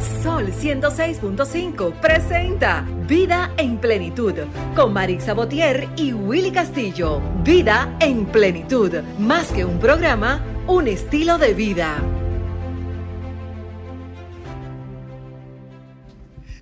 Sol 106.5 presenta Vida en Plenitud con Marisa Botier y Willy Castillo. Vida en Plenitud, más que un programa, un estilo de vida.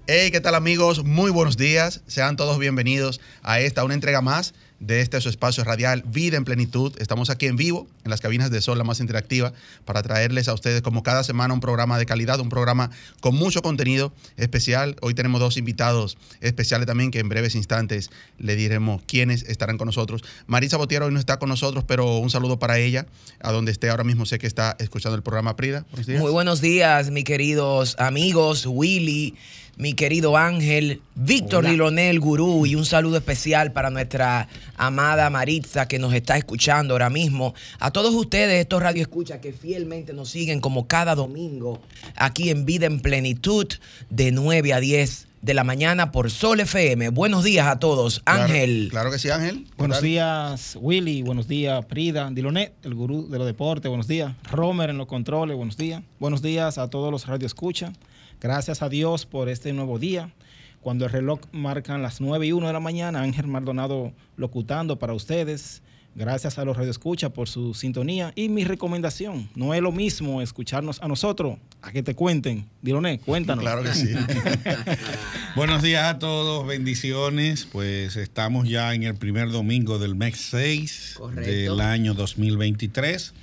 Hey, ¿qué tal amigos? Muy buenos días. Sean todos bienvenidos a esta, una entrega más de este su espacio radial Vida en Plenitud. Estamos aquí en vivo, en las cabinas de Sol, la más interactiva, para traerles a ustedes como cada semana un programa de calidad, un programa con mucho contenido especial. Hoy tenemos dos invitados especiales también que en breves instantes le diremos quiénes estarán con nosotros. Marisa Botiero hoy no está con nosotros, pero un saludo para ella, a donde esté ahora mismo sé que está escuchando el programa Prida. Muy buenos días, mis queridos amigos, Willy mi querido Ángel, Víctor Lilonel Gurú y un saludo especial para nuestra amada Maritza que nos está escuchando ahora mismo. A todos ustedes, estos Radio Escucha que fielmente nos siguen como cada domingo aquí en Vida en Plenitud de 9 a 10 de la mañana por Sol FM. Buenos días a todos. Ángel. Claro, que sí, Ángel. Buenos días, Willy. Buenos días, Prida. Dilonet, el gurú de los deportes. Buenos días. Romer en los controles. Buenos días. Buenos días a todos los Radio Escucha. Gracias a Dios por este nuevo día. Cuando el reloj marca las 9 y 1 de la mañana, Ángel Maldonado locutando para ustedes. Gracias a los Escucha por su sintonía. Y mi recomendación, no es lo mismo escucharnos a nosotros, a que te cuenten. Diloné, cuéntanos. Claro que sí. Buenos días a todos, bendiciones. Pues estamos ya en el primer domingo del mes 6 del año 2023,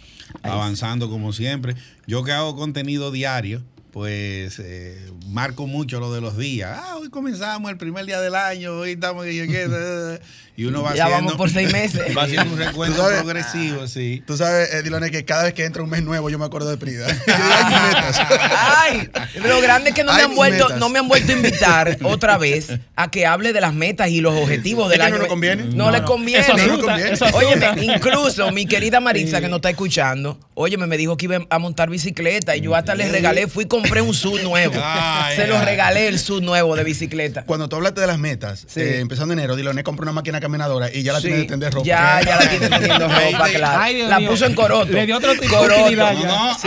avanzando como siempre. Yo que hago contenido diario, pues eh, marco mucho lo de los días. Ah, hoy comenzamos el primer día del año, hoy estamos y uno va ya vamos por seis meses. Va haciendo un recuento progresivo, sí. Tú sabes, eh, que cada vez que entra un mes nuevo yo me acuerdo de Prida. Ay, lo grande es que no me han vuelto, no me han vuelto a invitar otra vez a que hable de las metas y los objetivos del año. no le conviene? No, le conviene. Eso no conviene. Óyeme, incluso mi querida Marisa que nos está escuchando, óyeme, me dijo que iba a montar bicicleta y yo hasta le regalé, fui con compré un sub nuevo. Se lo regalé el sub nuevo de bicicleta. Cuando tú hablaste de las metas, eh, empezando enero, Diloné compró una máquina caminadora y ya la tiene de tender ropa. Ya, ya la tiene tendiendo ropa, claro. la puso en coroto. Le dio otro tipo de utilidad. No, no,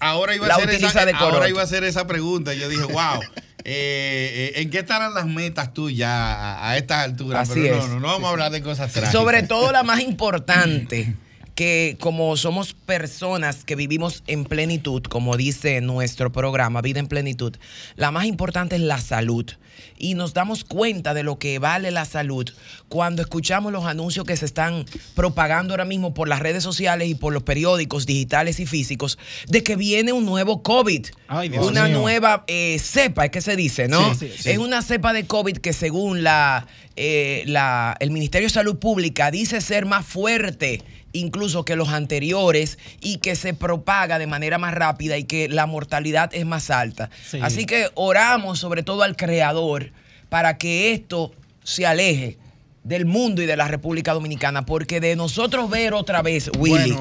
ahora, iba a hacer esa, ahora iba a hacer esa pregunta. Yo dije, wow. Eh, eh, ¿En qué estarán las metas tuyas a, a estas alturas? Así Pero no, no, no vamos a hablar de cosas trágicas. Sobre todo la más importante que como somos personas que vivimos en plenitud, como dice nuestro programa, Vida en Plenitud, la más importante es la salud. Y nos damos cuenta de lo que vale la salud cuando escuchamos los anuncios que se están propagando ahora mismo por las redes sociales y por los periódicos digitales y físicos de que viene un nuevo COVID, una nueva eh, cepa, es que se dice, ¿no? Es una cepa de COVID que según la, eh, la, el Ministerio de Salud Pública dice ser más fuerte incluso que los anteriores y que se propaga de manera más rápida y que la mortalidad es más alta. Así que oramos sobre todo al Creador para que esto se aleje del mundo y de la República Dominicana, porque de nosotros ver otra vez, Willy,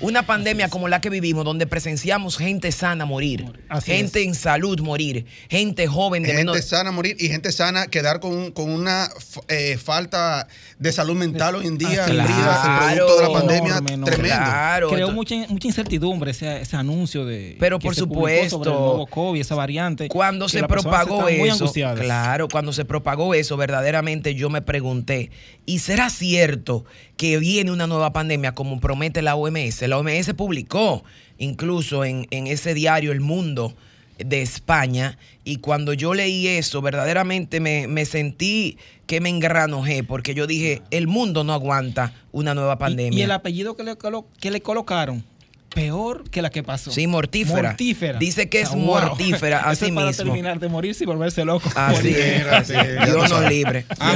una pandemia como la que vivimos, donde presenciamos gente sana morir, gente en salud morir, gente joven de gente sana morir y gente sana quedar con, con una eh, falta de salud mental hoy en día, claro, producto de la pandemia, tremendo. Creó mucha, mucha incertidumbre ese, ese, anuncio de. Pero por supuesto. Sobre el nuevo COVID, esa variante. Cuando se propagó eso. Claro, cuando se propagó eso, verdaderamente yo me pregunté, ¿y será cierto que viene una nueva pandemia como promete la OMS? La OMS publicó incluso en, en ese diario El Mundo de España y cuando yo leí eso verdaderamente me, me sentí que me engranojé porque yo dije el mundo no aguanta una nueva pandemia. Y, el apellido que le, que le colocaron peor que la que pasó. Sí, mortífera. Mortífera. Dice que es mortífera, así mismo. para terminar de morirse y volverse loco. Así es. Dios nos libre. Ah,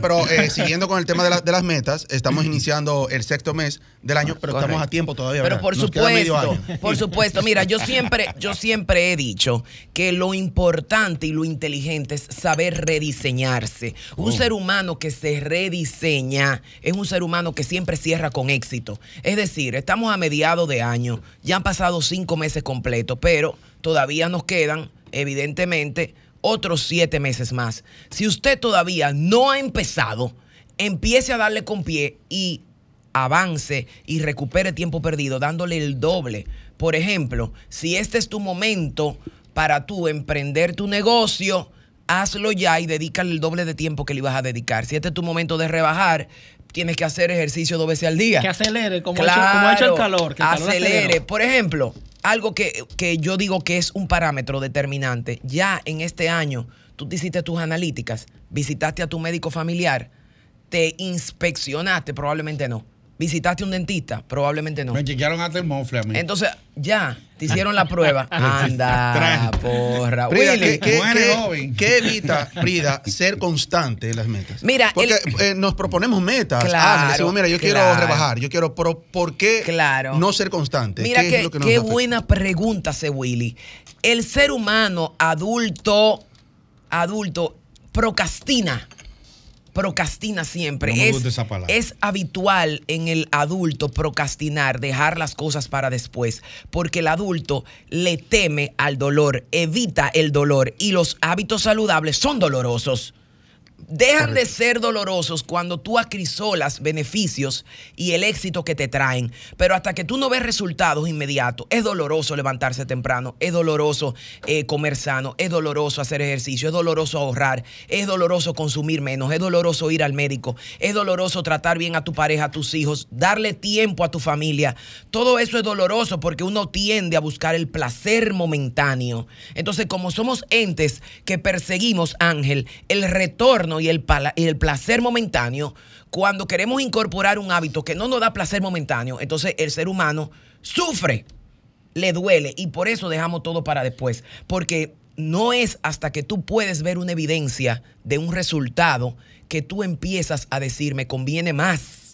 pero eh, siguiendo con el tema de, las metas, estamos iniciando el sexto mes del año, pero estamos a tiempo todavía. Pero por supuesto, por supuesto. Mira, yo siempre, yo siempre he dicho que lo importante y lo inteligente es saber rediseñarse. Un oh. ser humano que se rediseña es un ser humano que siempre cierra con éxito. Es decir, estamos a mediados de año. Ya han pasado cinco meses completos, pero todavía nos quedan, evidentemente, otros siete meses más. Si usted todavía no ha empezado, empiece a darle con pie y avance y recupere tiempo perdido dándole el doble. Por ejemplo, si este es tu momento para tú emprender tu negocio, hazlo ya y dedícale el doble de tiempo que le ibas a dedicar. Si este es tu momento de rebajar, tienes que hacer ejercicio dos veces al día. Que acelere, como, ha, hecho, como ha hecho el calor. Que el calor acelere. Por ejemplo, algo que, que yo digo que es un parámetro determinante. Ya en este año, tú te hiciste tus analíticas, visitaste a tu médico familiar, te inspeccionaste, probablemente no. Visitaste un dentista, probablemente no. Me chequearon hasta el mofle a mí. Entonces, ya, te hicieron la prueba. Anda, porra. Prida, Willy, ¿qué, qué- Muere qué- joven. qué evita, Prida, ser constante en las metas? Mira, Porque el- eh, nos proponemos metas. Claro, Ah, decimos, mira, yo quiero rebajar, yo quiero, pero ¿por qué Claro. no ser constante? Mira ¿Qué es lo que nos buena pregunta hace Willy. El ser humano adulto, adulto, procrastina. Procrastina siempre. No me es, gusta esa palabra. es habitual en el adulto procrastinar, dejar las cosas para después, porque el adulto le teme al dolor, evita el dolor y los hábitos saludables son dolorosos. Dejan de ser dolorosos cuando tú acrisolas beneficios y el éxito que te traen. Pero hasta que tú no ves resultados inmediatos, es doloroso levantarse temprano, es doloroso eh, comer sano, es doloroso hacer ejercicio, es doloroso ahorrar, es doloroso consumir menos, es doloroso ir al médico, es doloroso tratar bien a tu pareja, a tus hijos, darle tiempo a tu familia. Todo eso es doloroso porque uno tiende a buscar el placer momentáneo. Entonces, como somos entes que perseguimos, Ángel, el retorno y el, y el placer momentáneo, cuando queremos incorporar un hábito que no nos da placer momentáneo, entonces el ser humano sufre, le duele y por eso dejamos todo para después. Porque no es hasta que tú puedes ver una evidencia de un resultado que tú empiezas a decir, me conviene más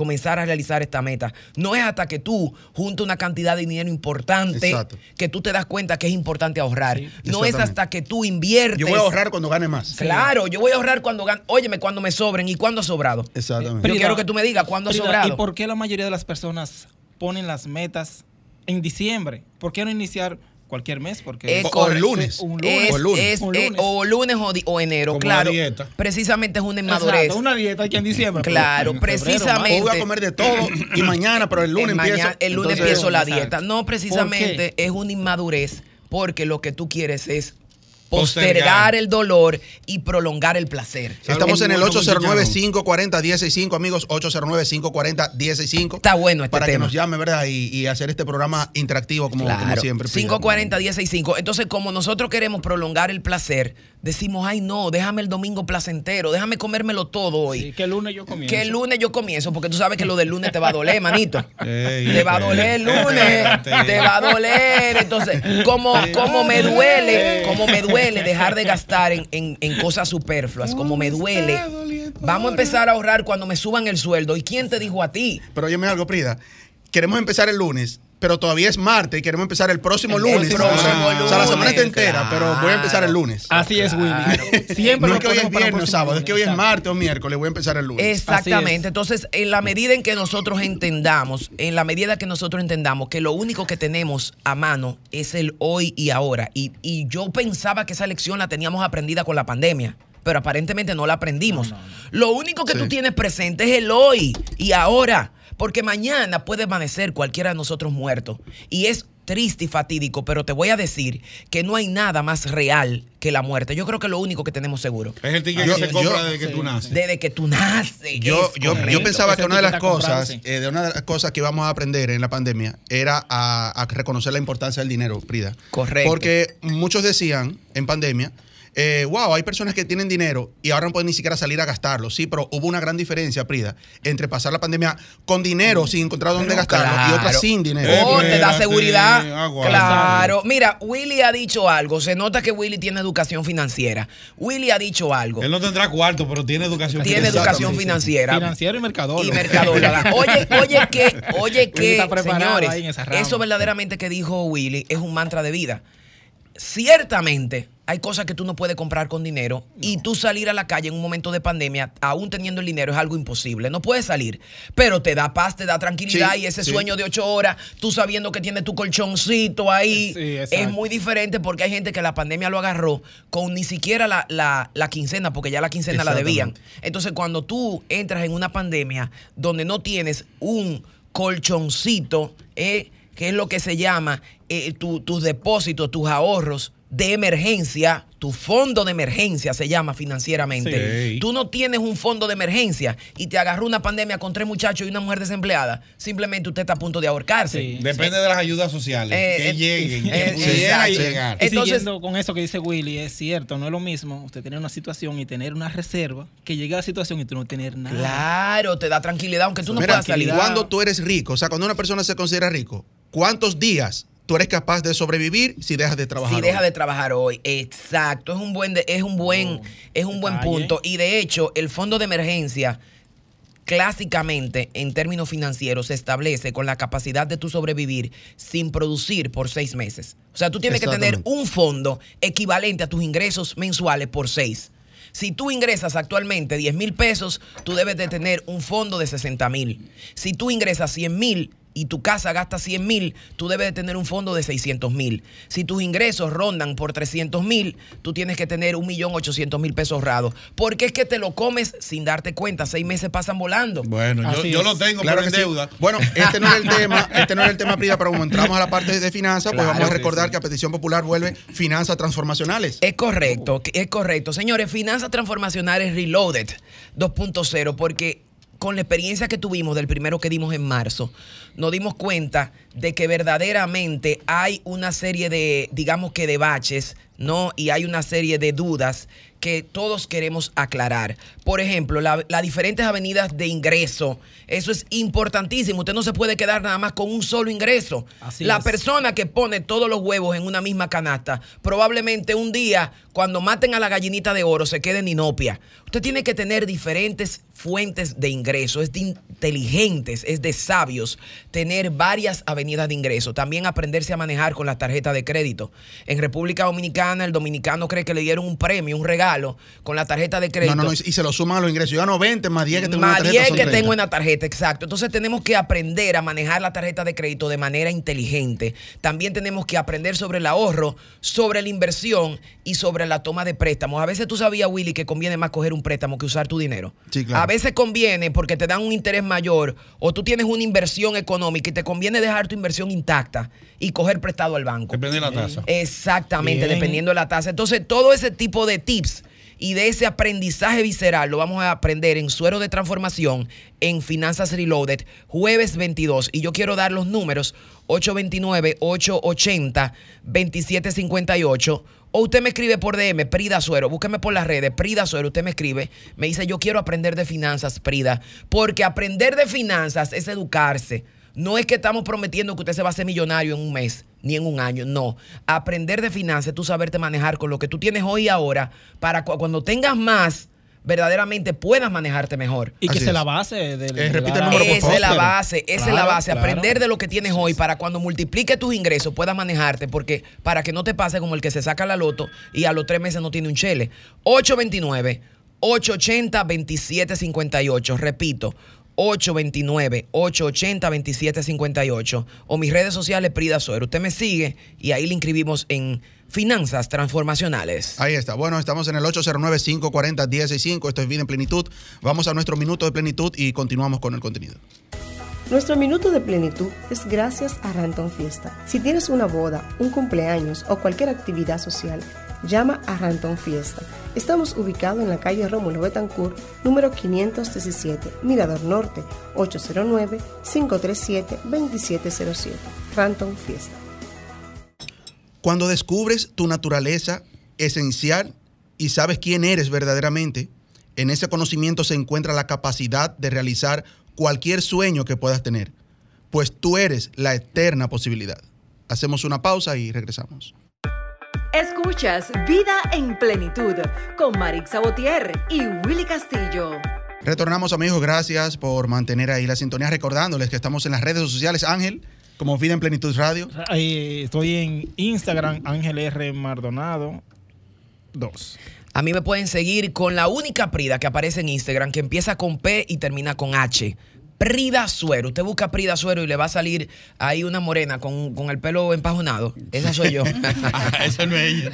comenzar a realizar esta meta. No es hasta que tú juntas una cantidad de dinero importante Exacto. que tú te das cuenta que es importante ahorrar. Sí, no es hasta que tú inviertes. Yo voy a ahorrar cuando gane más. Claro, yo voy a ahorrar cuando gane. Óyeme, cuando me sobren y cuándo ha sobrado. Exactamente. Yo quiero que tú me digas cuándo ha sobrado. ¿Y por qué la mayoría de las personas ponen las metas en diciembre? ¿Por qué no iniciar cualquier mes? Porque Es o, o el lunes. Un Es- o el lunes. es- Un eh, lunes. o lunes o, o enero, Como claro. dieta. Precisamente es una inmadurez. Exacto, una dieta aquí en diciembre. Claro, en febrero, precisamente. O voy a comer de todo y mañana, pero el lunes El mañana- empiezo. el lunes Entonces, empiezo la dieta. No, precisamente es una inmadurez porque lo que tú quieres es Postergar. postergar el dolor y prolongar el placer. Estamos en el Almuerzo con 809-540-165, amigos. 809-540-165. Está bueno este Para tema. que nos llame, ¿verdad? Y, y hacer este programa interactivo como, siempre. 540 165. Entonces, como nosotros queremos prolongar el placer, decimos, ay no, déjame el domingo placentero, déjame comérmelo todo hoy. Sí, que el lunes yo comienzo. Que el lunes yo comienzo, porque tú sabes que lo del lunes te va a doler, manito. Ey, te va a doler el lunes, te va a doler. Entonces, como, como me duele, como me duele dejar de gastar en, en- en cosas superfluas, como me duele, vamos a empezar a ahorrar cuando me suban el sueldo. ¿Y quién te dijo a ti? Pero óyeme algo, Prida. Queremos empezar el lunes, pero todavía es martes y queremos empezar el próximo El lunes. próximo o, sea, o sea, la semana está lunes, entera, pero voy a empezar el lunes. Así es, Willy. Siempre no es que hoy es viernes o sábado, es lunes, que hoy es martes o miércoles, voy a empezar el lunes. Exactamente. Entonces, en la medida en que nosotros entendamos, en la medida que nosotros entendamos que lo único que tenemos a mano es el hoy y ahora. Y, y yo pensaba que esa lección la teníamos aprendida con la pandemia. Pero aparentemente no la aprendimos. Lo único que Sí. tú tienes presente es el hoy y ahora. Porque mañana puede amanecer cualquiera de nosotros muerto. Y es triste y fatídico, pero te voy a decir que no hay nada más real que la muerte. Yo creo que es lo único que tenemos seguro. Es el ticket Yo- que se yo- compra desde que sí, tú naces. Desde que tú naces. Yo, yo, yo pensaba que una de las cosas, eh, de una de las cosas que íbamos a aprender en la pandemia era a, a reconocer la importancia del dinero, Prida. Correcto. Porque muchos decían en pandemia, eh, wow, hay personas que tienen dinero y ahora no pueden ni siquiera salir a gastarlo. Sí, pero hubo una gran diferencia, Prida, entre pasar la pandemia con dinero sin encontrar dónde gastarlo y otra sin dinero. Oh, te da seguridad. aguanta. Claro. Mira, Willy ha dicho algo. Se nota que Willy tiene educación financiera. Willy ha dicho algo. Él no tendrá cuarto, pero tiene educación Tiene Exactamente, educación financiera. Financiero y mercadólogo. Y mercadóloga. Oye, oye, que, oye, que, señores, ahí en esa rama. eso verdaderamente que dijo Willy es un mantra de vida. Ciertamente hay cosas que tú no puedes comprar con dinero y tú salir a la calle en un momento de pandemia, aún teniendo el dinero, es algo imposible. No puedes salir, pero te da paz, te da tranquilidad Sí, y ese sí. sueño de ocho horas, tú sabiendo que tienes tu colchoncito ahí, Sí, es muy diferente porque hay gente que la pandemia lo agarró con ni siquiera la, la- la quincena, porque ya la quincena la debían. Entonces, cuando tú entras en una pandemia donde no tienes un colchoncito, eh, que es lo que se llama eh, tus depósitos, tus ahorros de emergencia, tu fondo de emergencia se llama financieramente. Tú no tienes un fondo de emergencia y te agarró una pandemia con tres muchachos y una mujer desempleada. Simplemente usted está a punto de ahorcarse. Depende de las ayudas sociales. Eh, que eh, lleguen. Eh, que llegar. Entonces, con eso que dice Willy, es cierto, no es lo mismo usted tener una situación y tener una reserva que llegue a la situación y tú no tener nada. Claro, te da tranquilidad, aunque tú no puedas salir. Cuando tú eres rico, o sea, cuando una persona se considera rico, ¿cuántos días tú eres capaz de sobrevivir si dejas de trabajar si dejas de trabajar hoy. Exacto es un buen es un buen oh, es un buen punto. Y de hecho el fondo de emergencia clásicamente en términos financieros se establece con la capacidad de tú sobrevivir sin producir por seis meses. O sea tú tienes que tener un fondo equivalente a tus ingresos mensuales por seis. Si tú ingresas actualmente 10 mil pesos, tú debes de tener un fondo de 60 mil. Si tú ingresas 100 mil, y tu casa gasta 100 mil, tú debes de tener un fondo de 600 mil. Si tus ingresos rondan por 300 mil, tú tienes que tener un millón 800 mil pesos ahorrados. Porque es que te lo comes sin darte cuenta. Seis meses pasan volando. Bueno, yo, lo tengo, claro pero en deuda. Bueno, este no es el tema, este no es el tema, Prida, pero como entramos a la parte de finanzas, pues vamos a recordar que a petición popular vuelve finanzas transformacionales. Es correcto, es correcto. Señores, finanzas transformacionales Reloaded 2.0, porque con la experiencia que tuvimos del primero que dimos en marzo, nos dimos cuenta de que verdaderamente hay una serie de, digamos que de baches, ¿no? Y hay una serie de dudas que todos queremos aclarar. Por ejemplo, las diferentes avenidas de ingreso. Eso es importantísimo. Usted no se puede quedar nada más con un solo ingreso. la persona que pone todos los huevos en una misma canasta, probablemente un día, cuando maten a la gallinita de oro, se quede en inopia. Usted tiene que tener diferentes fuentes de ingreso. Es de inteligentes, es de sabios tener varias avenidas de ingreso. También aprenderse a manejar con la tarjeta de crédito. En República Dominicana, el dominicano cree que le dieron un premio, un regalo con la tarjeta de crédito. No, no, y se lo suman a los ingresos. Yo no 20 más 10 que tengo en la tarjeta. Más 10 que tengo en la tarjeta, exacto. Entonces tenemos que aprender a manejar la tarjeta de crédito de manera inteligente. También tenemos que aprender sobre el ahorro, sobre la inversión y sobre la toma de préstamos. A veces tú sabías, Willy, que conviene más coger un préstamo que usar tu dinero. Sí, claro. A veces conviene porque te dan un interés mayor o tú tienes una inversión económica y te conviene dejar tu inversión intacta y coger prestado al banco. Depende de la tasa. Exactamente, dependiendo de la tasa. Entonces, todo ese tipo de tips y de ese aprendizaje visceral lo vamos a aprender en Suero de Transformación en Finanzas Reloaded, jueves 22. Y yo quiero dar los números 829-880-2758. O usted me escribe por DM, Prida Suero, búsqueme por las redes, Prida Suero, usted me escribe, me dice, yo quiero aprender de finanzas, Prida, porque aprender de finanzas es educarse. No es que estamos prometiendo que usted se va a hacer millonario en un mes ni en un año, no. Aprender de finanzas, tú saberte manejar con lo que tú tienes hoy y ahora, para cuando tengas más, verdaderamente puedas manejarte mejor. Y que es la base de, eh, repite el número, Esa es la base, esa es la base. Aprender de lo que tienes hoy para cuando multiplique tus ingresos puedas manejarte, porque para que no te pase como el que se saca la loto y a los tres meses no tiene un chele. 829 880 2758. Repito, 829-880-2758 o mis redes sociales Prida Suero. Usted me sigue y ahí le inscribimos en Finanzas Transformacionales. Ahí está. Bueno, estamos en el 809-540-165. Esto es Vida en Plenitud. Vamos a nuestro minuto de plenitud y continuamos con el contenido. Nuestro minuto de plenitud es gracias a Ranton Fiesta. Si tienes una boda, un cumpleaños o cualquier actividad social, llama a Ranton Fiesta. Estamos ubicados en la calle Rómulo Betancourt, número 517, Mirador Norte, 809-537-2707. Ranton Fiesta. Cuando descubres tu naturaleza esencial y sabes quién eres verdaderamente, en ese conocimiento se encuentra la capacidad de realizar cualquier sueño que puedas tener, pues tú eres la eterna posibilidad. Hacemos una pausa y regresamos. Escuchas Vida en Plenitud con Marix Sabotier y Willy Castillo. Retornamos amigos, gracias por mantener ahí la sintonía, recordándoles que estamos en las redes sociales, Ángel, como Vida en Plenitud Radio. estoy en Instagram, Ángel R. Mardonado 2. A mí me pueden seguir con la única prida que aparece en Instagram, que empieza con P y termina con H. Prida Suero. Usted busca Prida Suero y le va a salir ahí una morena con, el pelo empajonado. Esa soy yo. Ah, esa no es ella.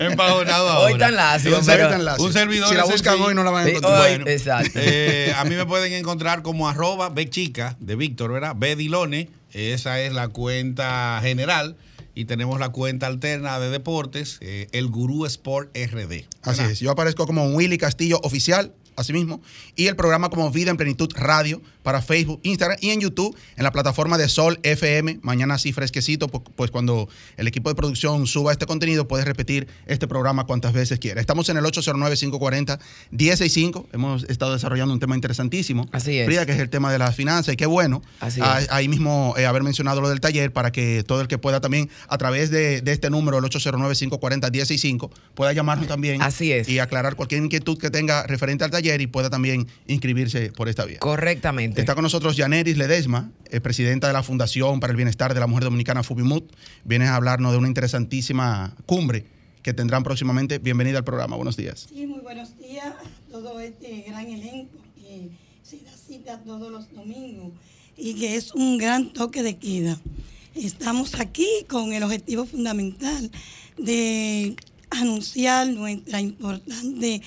empajonado ahora. Hoy tan lacio. Un, servidor. Si la buscan hoy no la van a encontrar. exacto. Eh, a mí me pueden encontrar como arroba B chica de Víctor, ¿verdad? B Dilone Esa es la cuenta general y tenemos la cuenta alterna de deportes, eh, el Gurú Sport RD. Así es, yo aparezco como Willy Castillo Oficial asimismo, y el programa como Vida en Plenitud Radio para Facebook, Instagram y en YouTube en la plataforma de Sol FM. Mañana así fresquecito, pues cuando el equipo de producción suba este contenido, puedes repetir este programa cuantas veces quieras. Estamos en el 809-540-165. Hemos estado desarrollando un tema interesantísimo. Así es. Frida, que es el tema de las finanzas y qué bueno. Así ah, Ahí mismo eh, haber mencionado lo del taller para que todo el que pueda también, a través de, este número, el 809-540-165, pueda llamarnos también. Así es. Y aclarar cualquier inquietud que tenga referente al taller y pueda también inscribirse por esta vía. Correctamente. Está con nosotros Yaneris Ledesma, eh, presidenta de la Fundación para el Bienestar de la Mujer Dominicana, Fubimut. Viene a hablarnos de una interesantísima cumbre que tendrán próximamente. Bienvenida al programa. Buenos días. Sí, muy buenos días a todo este gran elenco que se da cita todos los domingos y que es un gran toque de queda. Estamos aquí con el objetivo fundamental de anunciar nuestra importante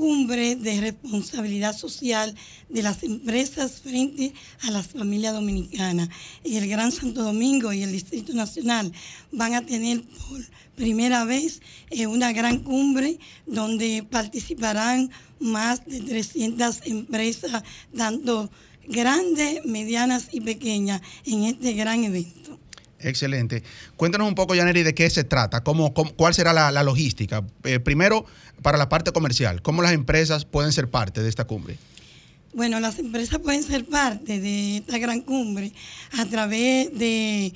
cumbre de responsabilidad social de las empresas frente a las familias dominicanas. Y el Gran Santo Domingo y el Distrito Nacional van a tener por primera vez eh, una gran cumbre donde participarán más de 300 empresas, tanto grandes, medianas y pequeñas, en este gran evento. Excelente. Cuéntanos un poco, Yaneri, de qué se trata, cómo, cuál será la, logística. Eh, primero, para la parte comercial, ¿cómo las empresas pueden ser parte de esta cumbre? Bueno, las empresas pueden ser parte de esta gran cumbre a través de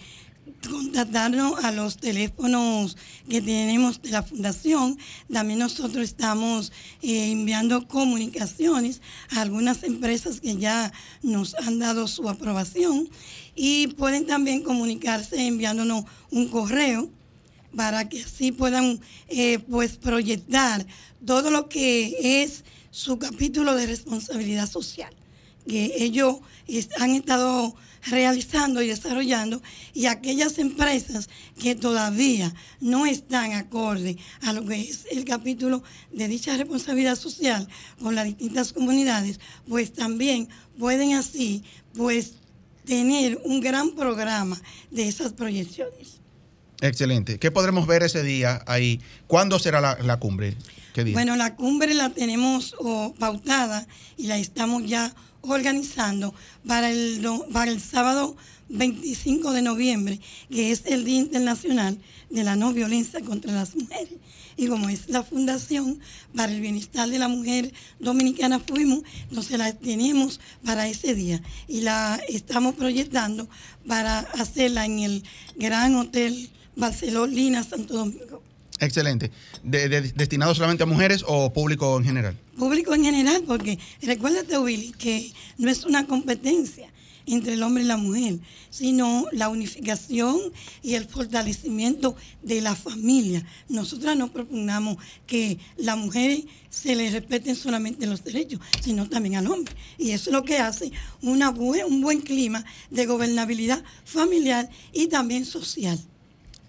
contactarnos a los teléfonos que tenemos de la fundación. También nosotros estamos eh, enviando comunicaciones a algunas empresas que ya nos han dado su aprobación y pueden también comunicarse enviándonos un correo para que así puedan eh, pues proyectar todo lo que es su capítulo de responsabilidad social que ellos han estado realizando y desarrollando y aquellas empresas que todavía no están acorde a lo que es el capítulo de dicha responsabilidad social con las distintas comunidades, pues también pueden así pues tener un gran programa de esas proyecciones. Excelente. ¿Qué podremos ver ese día ahí? ¿Cuándo será la, cumbre? Bueno, la cumbre la tenemos pautada y la estamos ya organizando para el, para el sábado 25 de noviembre, que es el Día Internacional de la No Violencia contra las Mujeres. Y como es la Fundación para el Bienestar de la Mujer Dominicana fuimos, entonces la tenemos para ese día y la estamos proyectando para hacerla en el Gran Hotel Barcelona Santo Domingo. Excelente. ¿Destinado solamente a mujeres o público en general? Público en general, porque recuérdate, Willy, que no es una competencia entre el hombre y la mujer, sino la unificación y el fortalecimiento de la familia. Nosotras no propugnamos que la mujer se le respeten solamente los derechos, sino también al hombre. Y eso es lo que hace una un buen clima de gobernabilidad familiar y también social.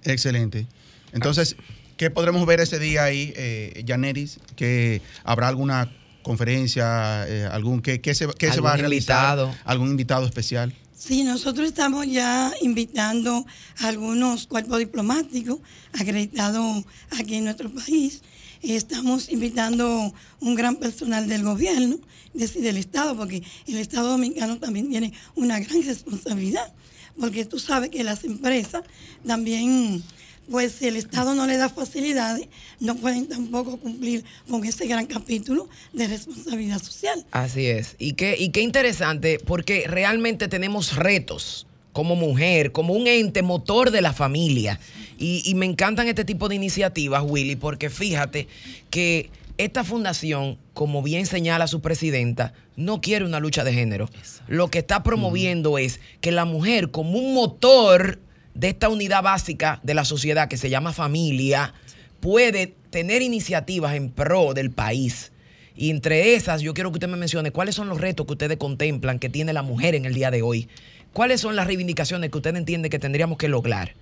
Excelente. Entonces, ¿Qué podremos ver ese día ahí, eh, Janeris? ¿Que habrá alguna conferencia, eh, algún qué, se, se va a realizar? ¿Algún invitado especial? Sí, nosotros estamos ya invitando a algunos cuerpos diplomáticos acreditados aquí en nuestro país. Estamos invitando un gran personal del gobierno, es decir, del Estado, porque el Estado dominicano también tiene una gran responsabilidad, porque tú sabes que las empresas también pues si el Estado no le da facilidades, no pueden tampoco cumplir con ese gran capítulo de responsabilidad social. Así es. Y qué, y qué interesante, porque realmente tenemos retos como mujer, como un ente motor de la familia. Y, y me encantan este tipo de iniciativas, Willy, porque fíjate que esta fundación, como bien señala su presidenta, no quiere una lucha de género. Lo que está promoviendo es que la mujer como un motor de esta unidad básica de la sociedad que se llama familia puede tener iniciativas en pro del país. Y entre esas, yo quiero que usted me mencione cuáles son los retos que ustedes contemplan que tiene la mujer en el día de hoy. ¿Cuáles son las reivindicaciones que usted entiende que tendríamos que lograr?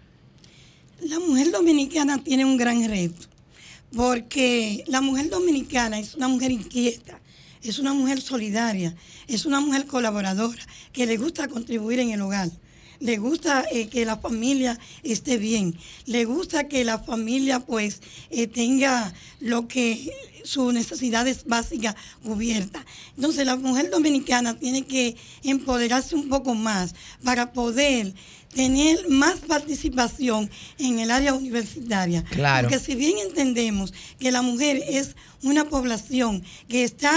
La mujer dominicana tiene un gran reto, porque la mujer dominicana es una mujer inquieta, es una mujer solidaria, es una mujer colaboradora, que le gusta contribuir en el hogar le gusta eh, que la familia esté bien, le gusta que la familia pues eh, tenga lo que sus necesidades básicas cubiertas. Entonces la mujer dominicana tiene que empoderarse un poco más para poder tener más participación en el área universitaria. Claro. Porque si bien entendemos que la mujer es una población que está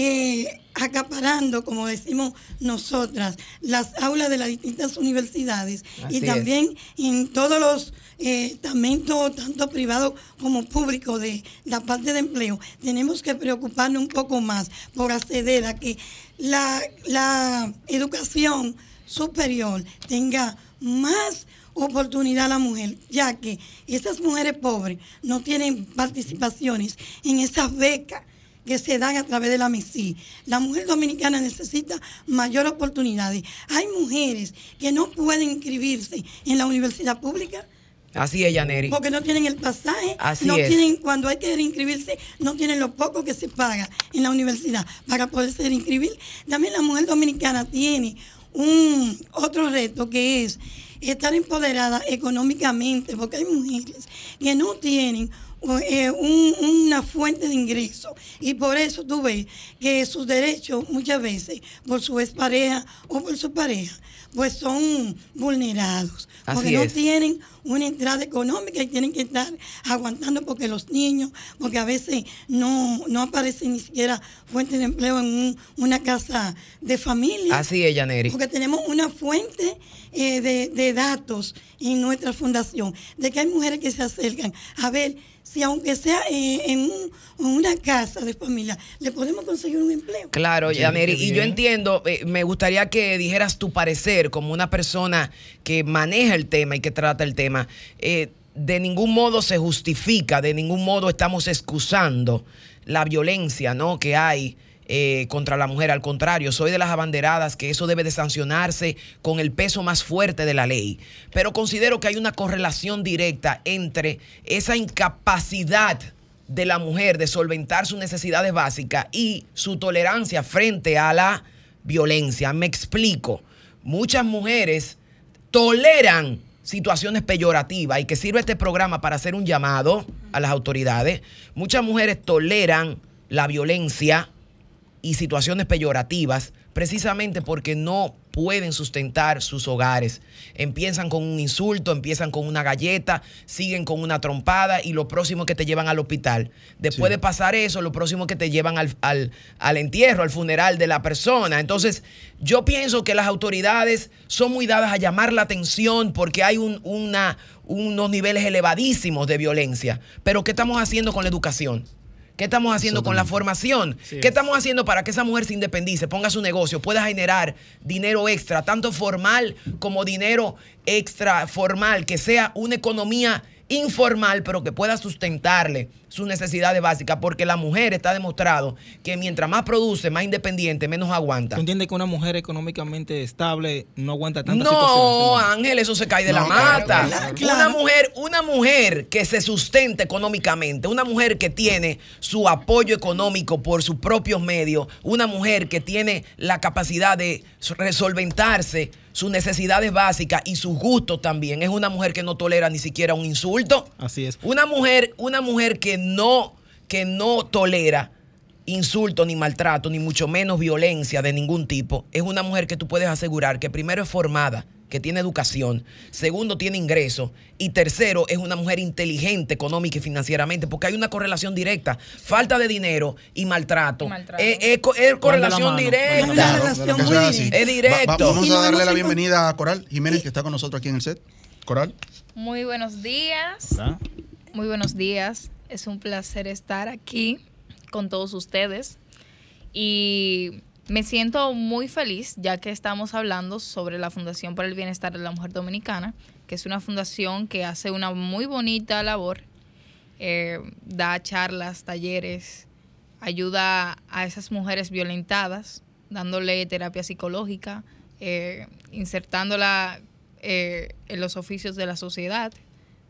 eh, acaparando, como decimos nosotras, las aulas de las distintas universidades Así y es. también en todos los eh, estamentos, tanto privados como públicos, de la parte de empleo, tenemos que preocuparnos un poco más por acceder a que la, la educación superior tenga más oportunidad a la mujer, ya que esas mujeres pobres no tienen participaciones en esas becas que se dan a través de la MESI. La mujer dominicana necesita mayor oportunidades. Hay mujeres que no pueden inscribirse en la universidad pública Así es, Yaneri. porque no tienen el pasaje, Así no es. tienen, cuando hay que inscribirse, no tienen lo poco que se paga en la universidad para poderse inscribir. También la mujer dominicana tiene un otro reto que es estar empoderada económicamente, porque hay mujeres que no tienen eh, un- una fuente de ingreso y por eso tú ves que sus derechos muchas veces por su expareja o por su pareja pues son vulnerados porque no es. tienen una entrada económica y tienen que estar aguantando porque los niños, porque a veces no, no aparecen ni siquiera fuentes de empleo en un- una casa de familia. Así es, Yaneri. Porque tenemos una fuente eh, de, de datos en nuestra fundación, de que hay mujeres que se acercan a ver si aunque sea eh, en, un- en una casa de familia, le podemos conseguir un empleo. Claro, qué Y yo entiendo, eh, me gustaría que dijeras tu parecer como una persona que maneja el tema y que trata el tema. Eh, de ningún modo se justifica, de ningún modo estamos excusando la violencia ¿no? que hay eh, contra la mujer. Al contrario, soy de las abanderadas que eso debe de sancionarse con el peso más fuerte de la ley. Pero considero que hay una correlación directa entre esa incapacidad de la mujer de solventar sus necesidades básicas y su tolerancia frente a la violencia. Me explico. Muchas mujeres toleran situaciones peyorativas y que sirve este programa para hacer un llamado a las autoridades. Muchas mujeres toleran la violencia y situaciones peyorativas precisamente porque no pueden sustentar sus hogares. Empiezan con un insulto, empiezan con una galleta, siguen con una trompada y lo próximo que te llevan al hospital. Después Sí. de pasar eso, lo próximo que te llevan al, al- al entierro, al funeral de la persona. Entonces, yo pienso que las autoridades son muy dadas a llamar la atención porque hay un- una, unos niveles elevadísimos de violencia. Pero ¿qué estamos haciendo con la educación? ¿Qué estamos haciendo con la formación? Sí. ¿Qué estamos haciendo para que esa mujer se independice, ponga su negocio, pueda generar dinero extra, tanto formal como dinero extra formal, que sea una economía informal, pero que pueda sustentarle sus necesidades básicas? Porque la mujer está demostrado que mientras más produce, más independiente, menos aguanta. ¿Tú entiendes que una mujer económicamente estable no aguanta tantas No, situaciones? Ángel, eso se cae de No, la claro, mata. claro, Una mujer, una mujer que se sustente económicamente, una mujer que tiene su apoyo económico por sus propios medios, una mujer que tiene la capacidad de resolventarse sus necesidades básicas y sus gustos también, es una mujer que no tolera ni siquiera un insulto. Así es. Una mujer, una mujer que no, que no tolera insulto ni maltrato, ni mucho menos violencia de ningún tipo, es una mujer que tú puedes asegurar que primero es formada, que tiene educación, segundo tiene ingresos y tercero es una mujer inteligente económica y financieramente, porque hay una correlación directa. Falta de dinero y maltrato. Y maltrato. Es, es co- es correlación directa. la Claro, relación muy directa. Es directo. Va- va- vamos a darle la bienvenida a Coral Jiménez, que está con nosotros aquí en el set. Coral. Muy buenos días. Muy buenos días. Es un placer estar aquí con todos ustedes. Y me siento muy feliz ya que estamos hablando sobre la Fundación por el Bienestar de la Mujer Dominicana, que es una fundación que hace una muy bonita labor, eh, da charlas, talleres, ayuda a esas mujeres violentadas, dándole terapia psicológica, eh, insertándola eh, en los oficios de la sociedad,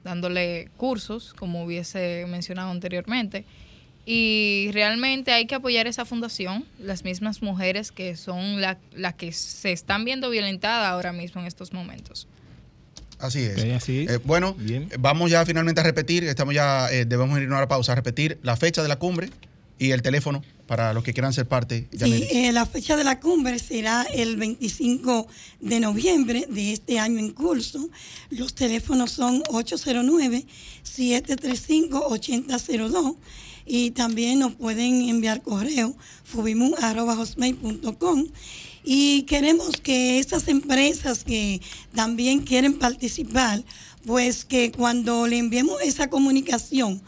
dándole cursos, como hubiese mencionado anteriormente. Y realmente hay que apoyar esa fundación, las mismas mujeres que son las la que se están viendo violentadas ahora mismo en estos momentos. Así es. Así es. Eh, bueno, Bien. vamos ya finalmente a repetir, estamos ya, eh, debemos irnos a la pausa, a repetir la fecha de la cumbre y el teléfono para los que quieran ser parte. Sí, eh, la fecha de la cumbre será el 25 de noviembre de este año en curso. Los teléfonos son 809-735-8002 y también nos pueden enviar correo fubimu.com. Y queremos que estas empresas que también quieren participar, pues que cuando le enviemos esa comunicación,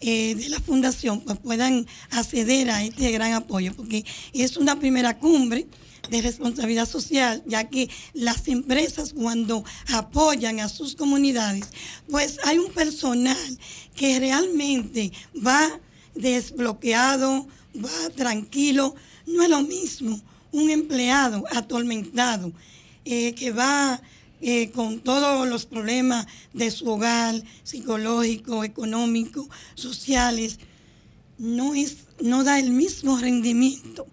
eh, de la fundación pues puedan acceder a este gran apoyo, porque es una primera cumbre de responsabilidad social, ya que las empresas cuando apoyan a sus comunidades, pues hay un personal que realmente va desbloqueado, va tranquilo, no es lo mismo un empleado atormentado eh, que va eh, con todos los problemas de su hogar, psicológico, económico, sociales, no, es, no da el mismo rendimiento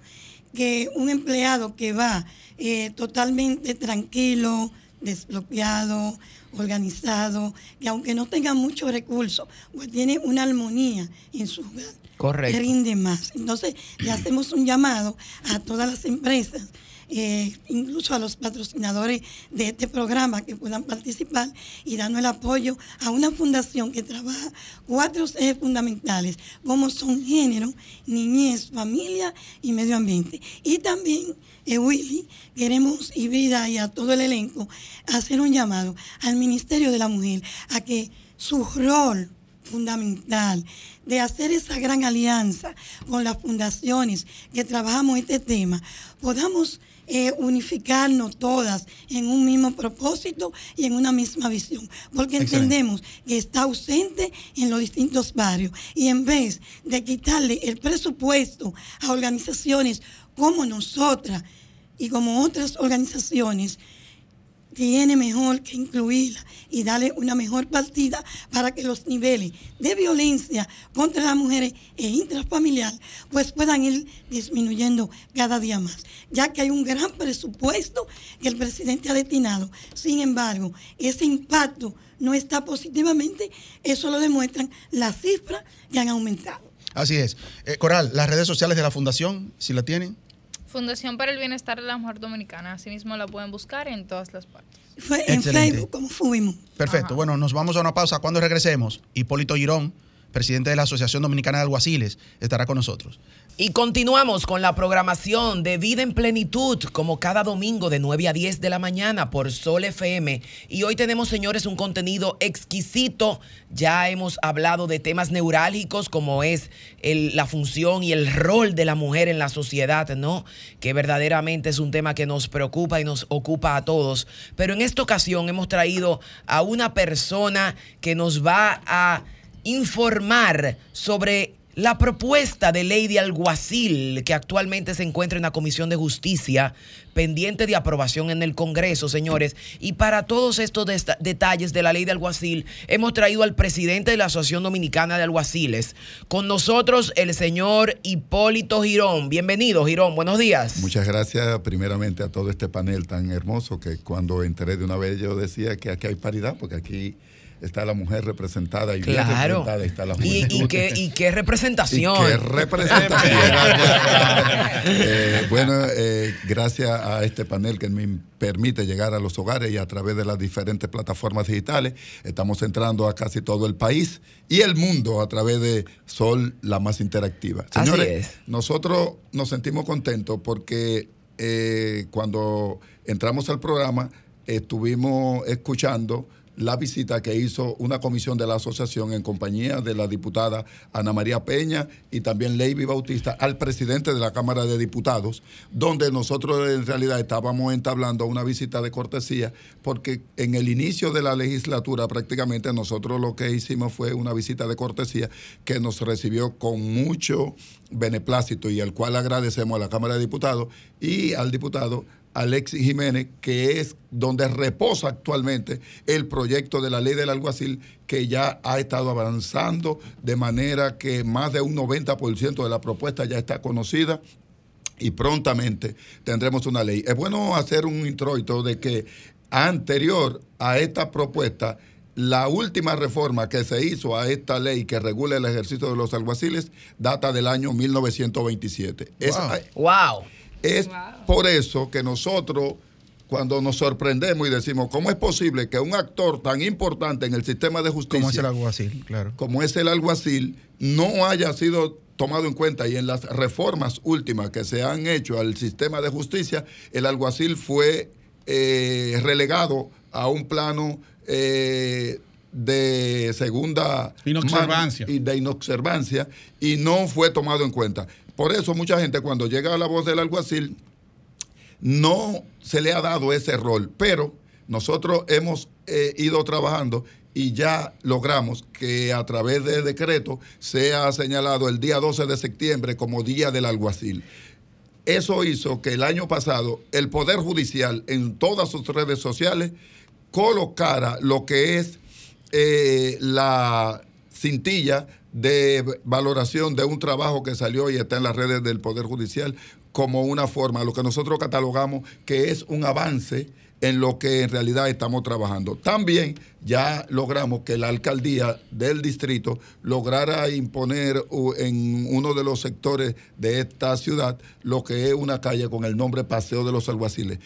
que un empleado que va eh, totalmente tranquilo, desbloqueado, organizado, que aunque no tenga muchos recursos, pues tiene una armonía en su hogar. Correcto. Rinde más. Entonces, le hacemos un llamado a todas las empresas eh, incluso a los patrocinadores de este programa que puedan participar y dando el apoyo a una fundación que trabaja cuatro ejes fundamentales, como son género, niñez, familia y medio ambiente. Y también, eh, Willy, queremos y Vida y a todo el elenco hacer un llamado al Ministerio de la Mujer a que su rol fundamental de hacer esa gran alianza con las fundaciones que trabajamos este tema, podamos eh, unificarnos todas en un mismo propósito y en una misma visión, porque Excelente. entendemos que está ausente en los distintos barrios y en vez de quitarle el presupuesto a organizaciones como nosotras y como otras organizaciones, tiene mejor que incluirla y darle una mejor partida para que los niveles de violencia contra las mujeres e intrafamiliar pues puedan ir disminuyendo cada día más, ya que hay un gran presupuesto que el presidente ha destinado. Sin embargo, ese impacto no está positivamente, eso lo demuestran las cifras que han aumentado. Así es. Eh, Coral, las redes sociales de la fundación, si la tienen. Fundación para el Bienestar de la Mujer Dominicana. Asimismo la pueden buscar en todas las partes. Fue en Excelente. Facebook como fuimos. Perfecto. Ajá. Bueno, nos vamos a una pausa. Cuando regresemos, Hipólito Girón, presidente de la Asociación Dominicana de Alguaciles, estará con nosotros. Y continuamos con la programación de Vida en Plenitud, como cada domingo de 9 a 10 de la mañana por Sol FM. Y hoy tenemos, señores, un contenido exquisito. Ya hemos hablado de temas neurálgicos como es la función y el rol de la mujer en la sociedad, ¿no? Que verdaderamente es un tema que nos preocupa y nos ocupa a todos. Pero en esta ocasión hemos traído a una persona que nos va a informar sobre la propuesta de ley de alguacil que actualmente se encuentra en la Comisión de Justicia pendiente de aprobación en el Congreso, señores. Y para todos estos detalles de la ley de alguacil, hemos traído al presidente de la Asociación Dominicana de Alguaciles. Con nosotros el señor Hipólito Girón. Bienvenido, Girón. Buenos días. Muchas gracias primeramente a todo este panel tan hermoso que cuando entré de una vez yo decía que aquí hay paridad porque aquí está la mujer representada y bien representada está la juventud. y qué, y qué Y representación. qué representación. Eh, bueno, eh, gracias a este panel que me permite llegar a los hogares y a través de las diferentes plataformas digitales, estamos entrando a casi todo el país y el mundo a través de Sol, la más interactiva. Así Señores, es. nosotros nos sentimos contentos porque eh, cuando entramos al programa estuvimos escuchando la visita que hizo una comisión de la asociación en compañía de la diputada Ana María Peña y también Leiby Bautista al presidente de la Cámara de Diputados, donde nosotros en realidad estábamos entablando una visita de cortesía, porque en el inicio de la legislatura prácticamente nosotros lo que hicimos fue una visita de cortesía que nos recibió con mucho beneplácito y al cual agradecemos a la Cámara de Diputados y al diputado Alexis Jiménez, que es donde reposa actualmente el proyecto de la ley del alguacil, que ya ha estado avanzando de manera que más de un 90% de la propuesta ya está conocida y prontamente tendremos una ley. Es bueno hacer un introito de que anterior a esta propuesta, la última reforma que se hizo a esta ley que regula el ejercicio de los alguaciles data del año 1927. wow. Es por eso que nosotros, cuando nos sorprendemos y decimos, ¿cómo es posible que un actor tan importante en el sistema de justicia, como es el alguacil, claro, como es el alguacil, no haya sido tomado en cuenta y en las reformas últimas que se han hecho al sistema de justicia, el alguacil fue eh, relegado a un plano eh, de segunda inobservancia. y de inobservancia y no fue tomado en cuenta. Por eso mucha gente cuando llega a la voz del alguacil no se le ha dado ese rol, pero nosotros hemos eh, ido trabajando y ya logramos que a través de decreto sea señalado el día 12 de septiembre como Día del Alguacil. Eso hizo que el año pasado el Poder Judicial en todas sus redes sociales colocara lo que es eh, la cintilla de valoración de un trabajo que salió y está en las redes del Poder Judicial como una forma, lo que nosotros catalogamos que es un avance en lo que en realidad estamos trabajando. También ya logramos que la alcaldía del distrito lograra imponer en uno de los sectores de esta ciudad lo que es una calle con el nombre Paseo de los Alguaciles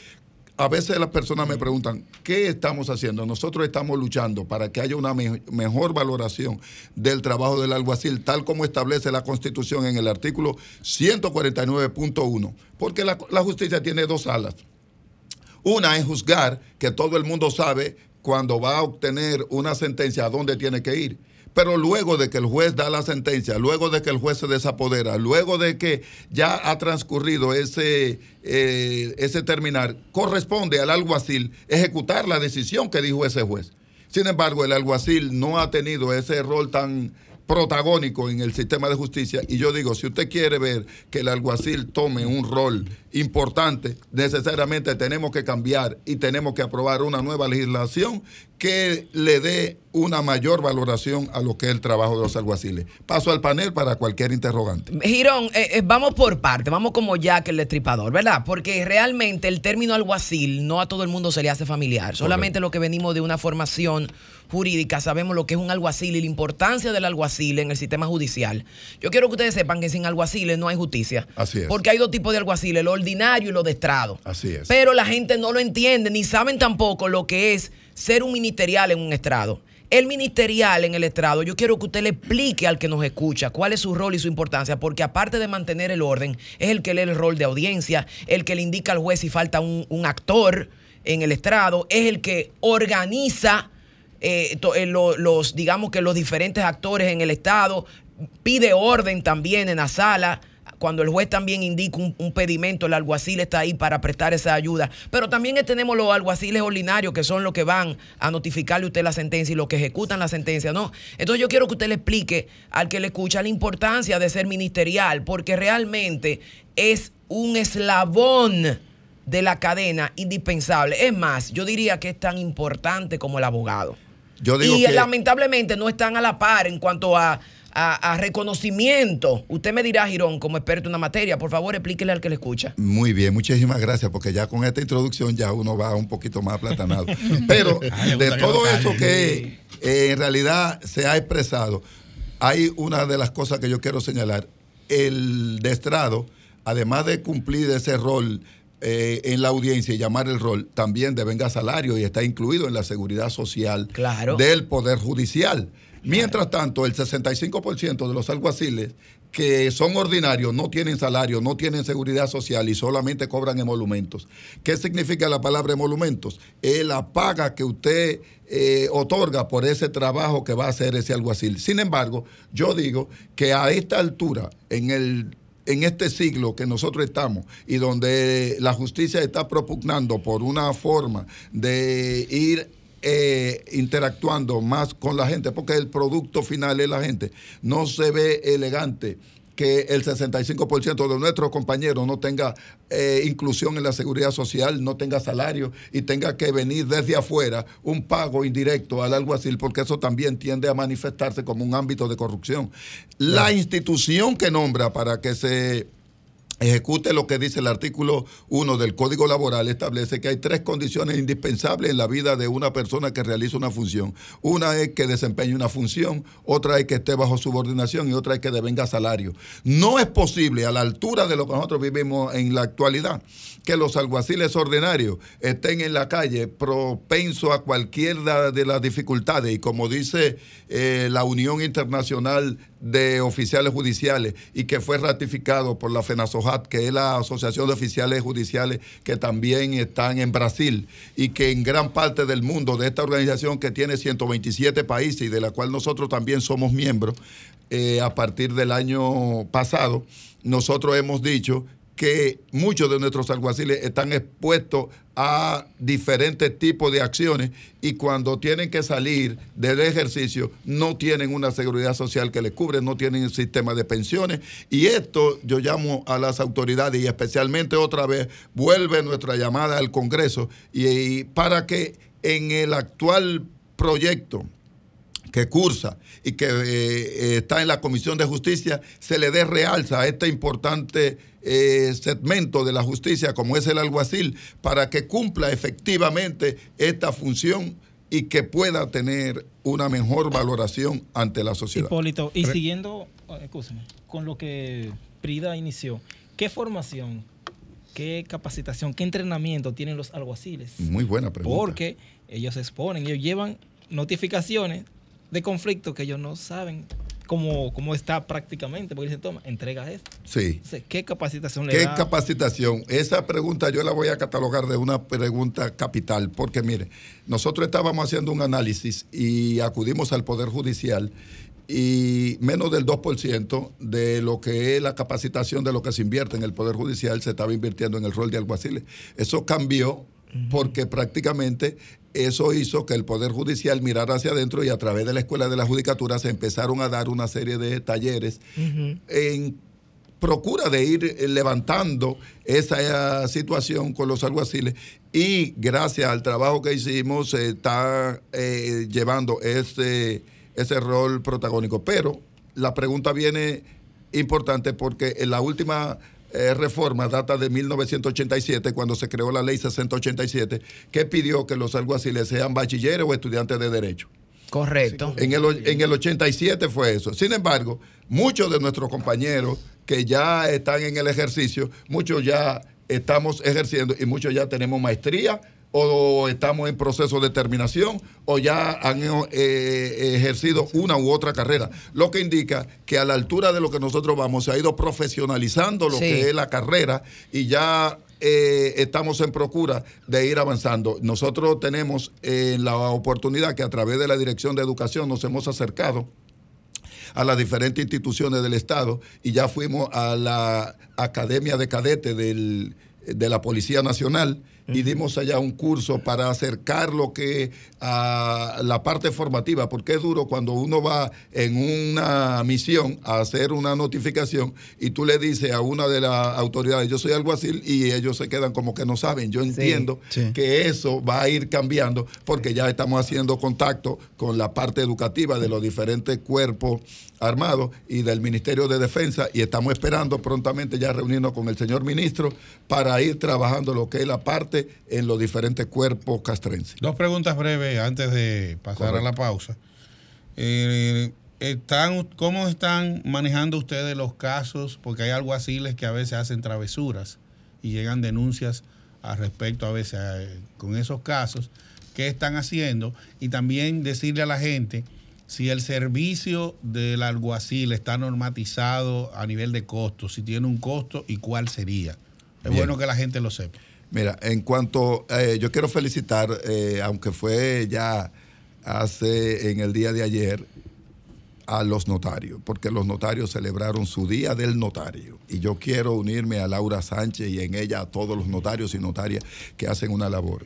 a veces las personas me preguntan, ¿qué estamos haciendo? Nosotros estamos luchando para que haya una mejor valoración del trabajo del alguacil, tal como establece la Constitución en el artículo 149.1, porque la, la justicia tiene dos alas. Una es juzgar, que todo el mundo sabe cuando va a obtener una sentencia a dónde tiene que ir pero luego de que el juez da la sentencia, luego de que el juez se desapodera, luego de que ya ha transcurrido ese, eh, ese terminar, corresponde al alguacil ejecutar la decisión que dijo ese juez. Sin embargo, el alguacil no ha tenido ese rol tan protagónico en el sistema de justicia. Y yo digo, si usted quiere ver que el alguacil tome un rol importante, necesariamente tenemos que cambiar y tenemos que aprobar una nueva legislación que le dé una mayor valoración a lo que es el trabajo de los alguaciles. Paso al panel para cualquier interrogante. Girón, eh, eh, vamos por parte, vamos como Jack el destripador, ¿verdad? Porque realmente el término alguacil no a todo el mundo se le hace familiar, solamente lo que venimos de una formación jurídica sabemos lo que es un alguacil y la importancia del alguacil en el sistema judicial. Yo quiero que ustedes sepan que sin alguaciles no hay justicia. Así es. Porque hay dos tipos de alguaciles, lo ordinario y lo de estrado. Así es. Pero la gente no lo entiende ni saben tampoco lo que es ser un ministerial en un estrado. El ministerial en el estrado, yo quiero que usted le explique al que nos escucha cuál es su rol y su importancia, porque aparte de mantener el orden, es el que lee el rol de audiencia, el que le indica al juez si falta un, un actor en el estrado, es el que organiza eh, eh, los, digamos que los diferentes actores en el Estado, pide orden también en la sala. Cuando el juez también indica un, pedimento, el alguacil está ahí para prestar esa ayuda. Pero también tenemos los alguaciles ordinarios, que son los que van a notificarle a usted la sentencia y los que ejecutan la sentencia, ¿no? Entonces yo quiero que usted le explique al que le escucha la importancia de ser ministerial, porque realmente es un eslabón de la cadena indispensable. Es más, yo diría que es tan importante como el abogado y lamentablemente no están a la par en cuanto a, reconocimiento. Usted me dirá, Girón, como experto en la materia, por favor explíquele al que le escucha. Muy bien, muchísimas gracias, porque ya con esta introducción ya uno va un poquito más aplatanado. Pero de todo eso que eh, en realidad se ha expresado, hay una de las cosas que yo quiero señalar. El destrado, además de cumplir ese rol eh, en la audiencia y llamar el rol, también devenga salario y está incluido en la seguridad social del Poder Judicial. Mientras tanto, el 65% de los alguaciles que son ordinarios no tienen salario, no tienen seguridad social y solamente cobran emolumentos. ¿Qué significa la palabra emolumentos? Es la paga que usted eh, otorga por ese trabajo que va a hacer ese alguacil. Sin embargo, yo digo que a esta altura, en el en este siglo que nosotros estamos y donde la justicia está propugnando por una forma de ir eh, interactuando más con la gente, porque el producto final es la gente, no se ve elegante que el 65% de nuestros compañeros no tenga eh, inclusión en la seguridad social, no tenga salario y tenga que venir desde afuera un pago indirecto al alguacil, porque eso también tiende a manifestarse como un ámbito de corrupción. La institución que nombra para que se ejecute lo que dice el artículo 1 del Código Laboral, establece que hay tres condiciones indispensables en la vida de una persona que realiza una función. Una es que desempeñe una función, otra es que esté bajo subordinación y otra es que devenga salario. No es posible a la altura de lo que nosotros vivimos en la actualidad que los alguaciles ordinarios estén en la calle propenso a cualquiera de las dificultades y como dice eh, la Unión Internacional de Oficiales Judiciales y que fue ratificado por la FENASOJAT, que es la Asociación de Oficiales Judiciales que también están en Brasil y que en gran parte del mundo de esta organización que tiene 127 países y de la cual nosotros también somos miembros, eh, a partir del año pasado, nosotros hemos dicho que muchos de nuestros alguaciles están expuestos a diferentes tipos de acciones y cuando tienen que salir del ejercicio no tienen una seguridad social que les cubre, no tienen un sistema de pensiones. Y esto yo llamo a las autoridades y especialmente otra vez vuelve nuestra llamada al Congreso y para que en el actual proyecto que cursa y que eh, eh, está en la Comisión de Justicia, se le dé realza a este importante eh, segmento de la justicia como es el alguacil para que cumpla efectivamente esta función y que pueda tener una mejor valoración ante la sociedad. Hipólito, y siguiendo, oh, con lo que Prida inició, ¿qué formación, qué capacitación, qué entrenamiento tienen los alguaciles? Muy buena pregunta. Porque ellos se exponen, ellos llevan notificaciones de conflicto que ellos no saben cómo, cómo está prácticamente, porque dicen, toma, entrega esto. Sí. ¿Qué capacitación le ¿Qué capacitación? Esa pregunta yo la voy a catalogar de una pregunta capital, porque mire, nosotros estábamos haciendo un análisis y acudimos al Poder Judicial y menos del 2% de lo que es la capacitación de lo que se invierte en el Poder Judicial se estaba invirtiendo en el rol de alguaciles. Eso cambió porque prácticamente eso hizo que el Poder Judicial mirara hacia adentro y a través de la Escuela de la Judicatura se empezaron a dar una serie de talleres en procura de ir levantando esa situación con los alguaciles y gracias al trabajo que hicimos se está eh, llevando ese, ese rol protagónico. Pero la pregunta viene importante porque en la última eh, reforma data de 1987, cuando se creó la ley 6087, que pidió que los alguaciles sean bachilleres o estudiantes de derecho. Correcto. En el, en el 87 fue eso. Sin embargo, muchos de nuestros compañeros que ya están en el ejercicio, muchos ya estamos ejerciendo y muchos ya tenemos maestría o estamos en proceso de terminación o ya han eh, ejercido una u otra carrera. Lo que indica que a la altura de lo que nosotros vamos se ha ido profesionalizando lo que es la carrera y ya eh, estamos en procura de ir avanzando. Nosotros tenemos eh, la oportunidad que a través de la Dirección de Educación nos hemos acercado a las diferentes instituciones del Estado y ya fuimos a la Academia de Cadetes de la Policía Nacional y dimos allá un curso para acercar lo que a la parte formativa, porque es duro cuando uno va en una misión a hacer una notificación y tú le dices a una de las autoridades, yo soy alguacil, y ellos se quedan como que no saben. Yo entiendo que eso va a ir cambiando porque ya estamos haciendo contacto con la parte educativa de los diferentes cuerpos armados y del Ministerio de Defensa y estamos esperando prontamente ya reunirnos con el señor ministro para ir trabajando lo que es la parte en los diferentes cuerpos castrenses. Dos preguntas breves antes de pasar a la pausa. Eh, están, ¿Cómo están manejando ustedes los casos? Porque hay alguaciles que a veces hacen travesuras y llegan denuncias al respecto a veces con esos casos. ¿Qué están haciendo? Y también decirle a la gente si el servicio del alguacil está normatizado a nivel de costo, si tiene un costo y cuál sería. Es bueno que la gente lo sepa. Mira, en cuanto, eh, yo quiero felicitar, eh, aunque fue ya hace en el día de ayer, a los notarios, porque los notarios celebraron su día del notario. Y yo quiero unirme a Laura Sánchez y en ella a todos los notarios y notarias que hacen una labor.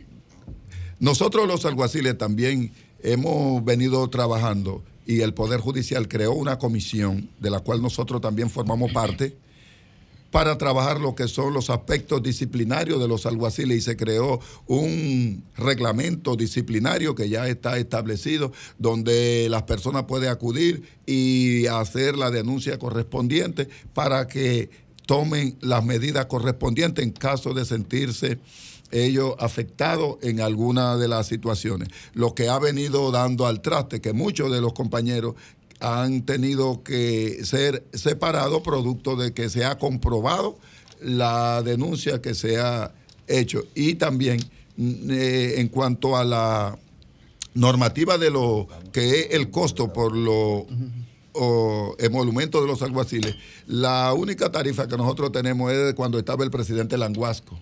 Nosotros los alguaciles también hemos venido trabajando y el Poder Judicial creó una comisión de la cual nosotros también formamos parte para trabajar lo que son los aspectos disciplinarios de los alguaciles y se creó un reglamento disciplinario que ya está establecido donde las personas pueden acudir y hacer la denuncia correspondiente para que tomen las medidas correspondientes en caso de sentirse ellos afectados en alguna de las situaciones. Lo que ha venido dando al traste, que muchos de los compañeros han tenido que ser separados producto de que se ha comprobado la denuncia que se ha hecho. Y también mm, eh, en cuanto a la normativa de lo que es el costo por los emolumentos de los alguaciles, la única tarifa que nosotros tenemos es cuando estaba el presidente Languasco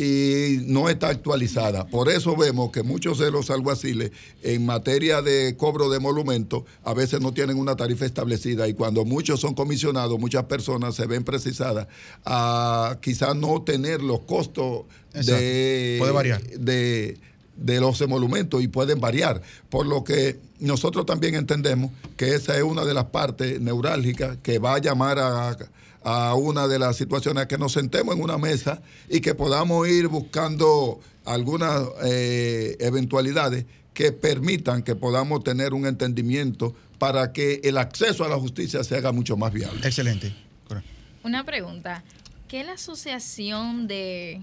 y no está actualizada. Por eso vemos que muchos de los alguaciles en materia de cobro de emolumentos a veces no tienen una tarifa establecida y cuando muchos son comisionados, muchas personas se ven precisadas a quizás no tener los costos de, Puede variar. de de los emolumentos y pueden variar. Por lo que nosotros también entendemos que esa es una de las partes neurálgicas que va a llamar a, a una de las situaciones que nos sentemos en una mesa y que podamos ir buscando algunas eh, eventualidades que permitan que podamos tener un entendimiento para que el acceso a la justicia se haga mucho más viable. Excelente. Una pregunta. ¿Qué la asociación de,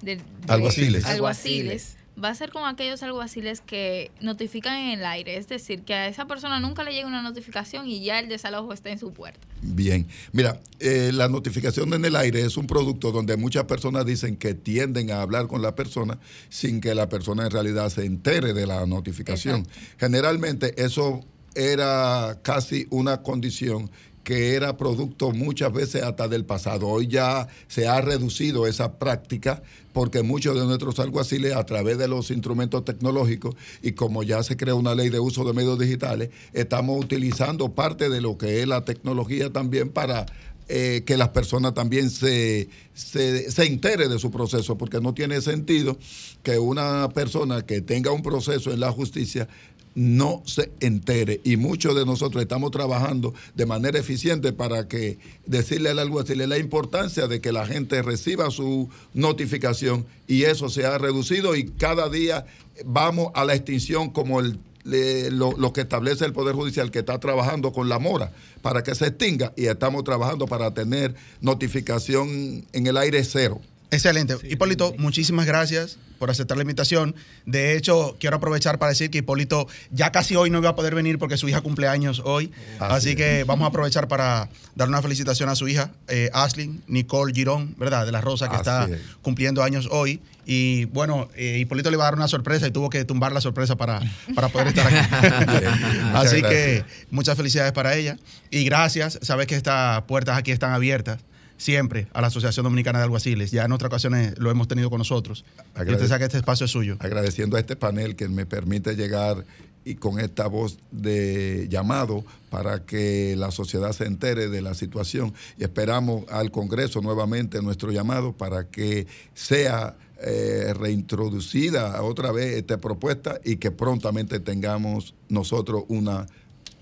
de, de Alguaciles. alguaciles va a ser con aquellos alguaciles que notifican en el aire? Es decir, que a esa persona nunca le llega una notificación y ya el desalojo está en su puerta. Bien, mira, eh, la notificación en el aire es un producto donde muchas personas dicen que tienden a hablar con la persona sin que la persona en realidad se entere de la notificación. Generalmente eso era casi una condición que era producto muchas veces hasta del pasado. Hoy ya se ha reducido esa práctica porque muchos de nuestros alguaciles a través de los instrumentos tecnológicos y como ya se creó una ley de uso de medios digitales, estamos utilizando parte de lo que es la tecnología también para eh, que las personas también se, se, se entere de su proceso, porque no tiene sentido que una persona que tenga un proceso en la justicia no se entere. Y muchos de nosotros estamos trabajando de manera eficiente para que decirle al alguacil la importancia de que la gente reciba su notificación y eso se ha reducido y cada día vamos a la extinción como el lo que establece el Poder Judicial que está trabajando con la mora para que se extinga y estamos trabajando para tener notificación en el aire cero. Excelente. Hipólito, muchísimas gracias por aceptar la invitación. De hecho, quiero aprovechar para decir que Hipólito ya casi hoy no iba a poder venir porque su hija cumple años hoy. Así, que vamos a aprovechar para dar una felicitación a su hija, eh, Ashley Nicole Girón, ¿verdad? De la Rosa, que Así está es. cumpliendo años hoy. Y bueno, eh, Hipólito le va a dar una sorpresa y tuvo que tumbar la sorpresa para, para poder estar aquí. Así que muchas felicidades para ella. Y gracias. Sabes que estas puertas aquí están abiertas siempre a la Asociación Dominicana de Alguaciles. Ya en otras ocasiones lo hemos tenido con nosotros. Y Agradec- usted sabe que este espacio es suyo. agradeciendo a este panel que me permite llegar y con esta voz de llamado para que la sociedad se entere de la situación y esperamos al Congreso nuevamente nuestro llamado para que sea eh, reintroducida otra vez esta propuesta y que prontamente tengamos nosotros una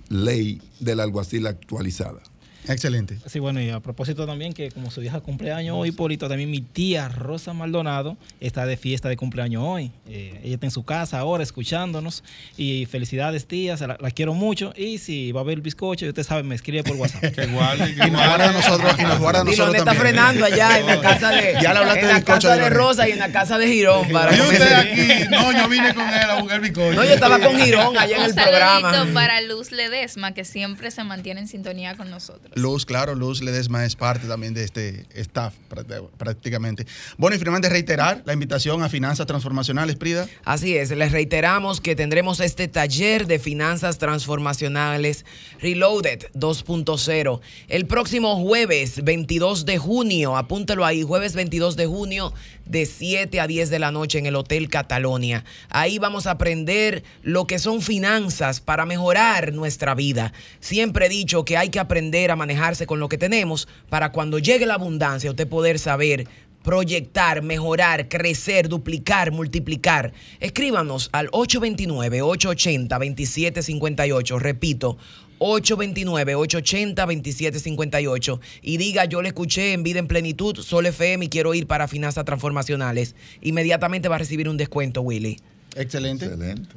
ley del alguacil actualizada. Excelente. Sí, bueno, y a propósito también que como su hija cumpleaños hoy, Polito, también mi tía Rosa Maldonado está de fiesta de cumpleaños hoy. Eh, ella está en su casa ahora escuchándonos. Y felicidades, tía, se la, la quiero mucho. Y si va a haber bizcocho, usted sabe, me escribe por WhatsApp. Que guarde, que Y nos guarda a nosotros, y nos guarda a nosotros Diloné está también. frenando allá en la casa de, Ya le hablaste en la casa de. Rosa y en la casa de Girón. Para Y usted aquí, no, yo vine con él a buscar bizcocho. No, yo estaba con Girón allá en Un el saludito programa. para Luz Ledesma, que siempre se mantiene en sintonía con nosotros. Luz, claro, Luz Ledesma es parte también de este staff práct- prácticamente. Bueno, y finalmente reiterar la invitación a Finanzas Transformacionales, Prida. Así es, les reiteramos que tendremos este taller de finanzas transformacionales Reloaded 2.0 el próximo jueves 22 de junio, apúntelo ahí, jueves 22 de junio de 7 a 10 de la noche en el Hotel Catalonia. Ahí vamos a aprender lo que son finanzas para mejorar nuestra vida. Siempre he dicho que hay que aprender a manejarse con lo que tenemos para cuando llegue la abundancia usted poder saber proyectar, mejorar, crecer, duplicar, multiplicar. Escríbanos al 829-880-2758. Repito, 829-880-2758 y diga yo le escuché en Vida en Plenitud, Sol FM y quiero ir para finanzas transformacionales. Inmediatamente va a recibir un descuento, Willy. Excelente.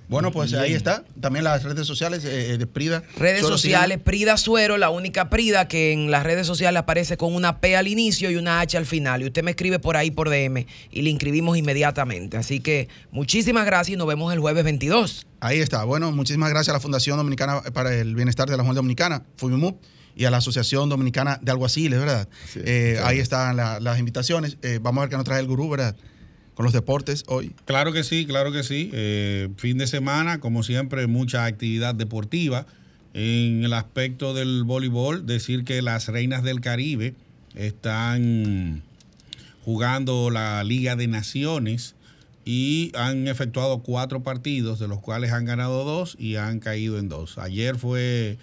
Bueno, pues ahí está. También las redes sociales eh, de Prida. Redes sociales, Prida Suero, la única Prida que en las redes sociales aparece con una P al inicio y una H al final. Y usted me escribe por ahí por DM y le inscribimos inmediatamente. Así que muchísimas gracias y nos vemos el jueves 22. Ahí está. Bueno, muchísimas gracias a la Fundación Dominicana para el Bienestar de la Mujer Dominicana, FUMIMUP, y a la Asociación Dominicana de Alguaciles, ¿verdad? Eh, ahí están las invitaciones. Eh, vamos a ver qué nos trae el gurú, ¿verdad? Con los deportes hoy? Claro que sí, claro que sí. Eh, fin de semana, como siempre, mucha actividad deportiva. En el aspecto del voleibol, decir que las Reinas del Caribe están jugando la Liga de Naciones y han efectuado cuatro partidos, de los cuales han ganado dos y han caído en dos. Ayer fue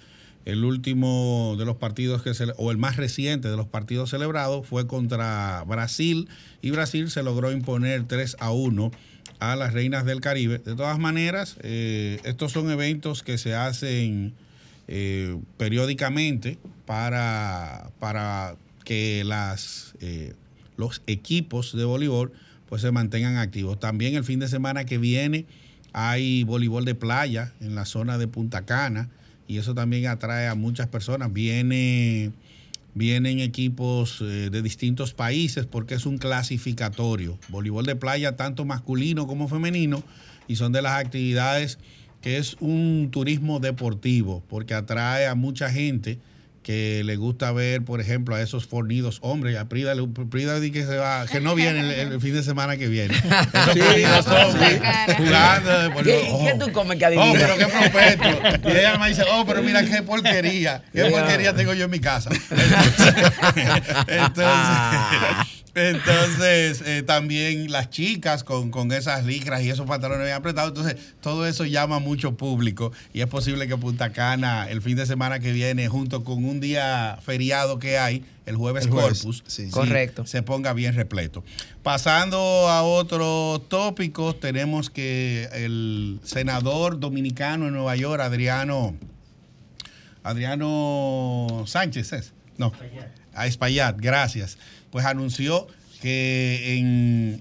el último de los partidos que se, o el más reciente de los partidos celebrados fue contra Brasil y Brasil se logró imponer 3 a 1 a las Reinas del Caribe. De todas maneras, eh, estos son eventos que se hacen eh, periódicamente para, para que las, eh, los equipos de voleibol pues se mantengan activos. También el fin de semana que viene hay voleibol de playa en la zona de Punta Cana y eso también atrae a muchas personas. Viene, vienen equipos eh, de distintos países porque es un clasificatorio. Voleibol de playa, tanto masculino como femenino, y son de las actividades que es un turismo deportivo porque atrae a mucha gente que le gusta ver, por ejemplo, a esos fornidos hombres. A Prida, Prida que, se va, que no viene el, fin de semana que viene. Esos fornidos hombres jugando. ¿Qué, oh, ¿Qué, tú comes que adivina? Oh, pero qué propeto. Y ella me dice, oh, pero mira qué porquería. Qué porquería tengo yo en mi casa. Entonces, Entonces, eh, también las chicas con, esas licras y esos pantalones bien apretados. Entonces, todo eso llama mucho público y es posible que Punta Cana el fin de semana que viene, junto con un día feriado que hay, el jueves, Corpus, Correcto. se ponga bien repleto. Pasando a otros tópicos, tenemos que el senador dominicano en Nueva York, Adriano, Adriano Sánchez, ¿es? No, a Espaillat, gracias pues anunció que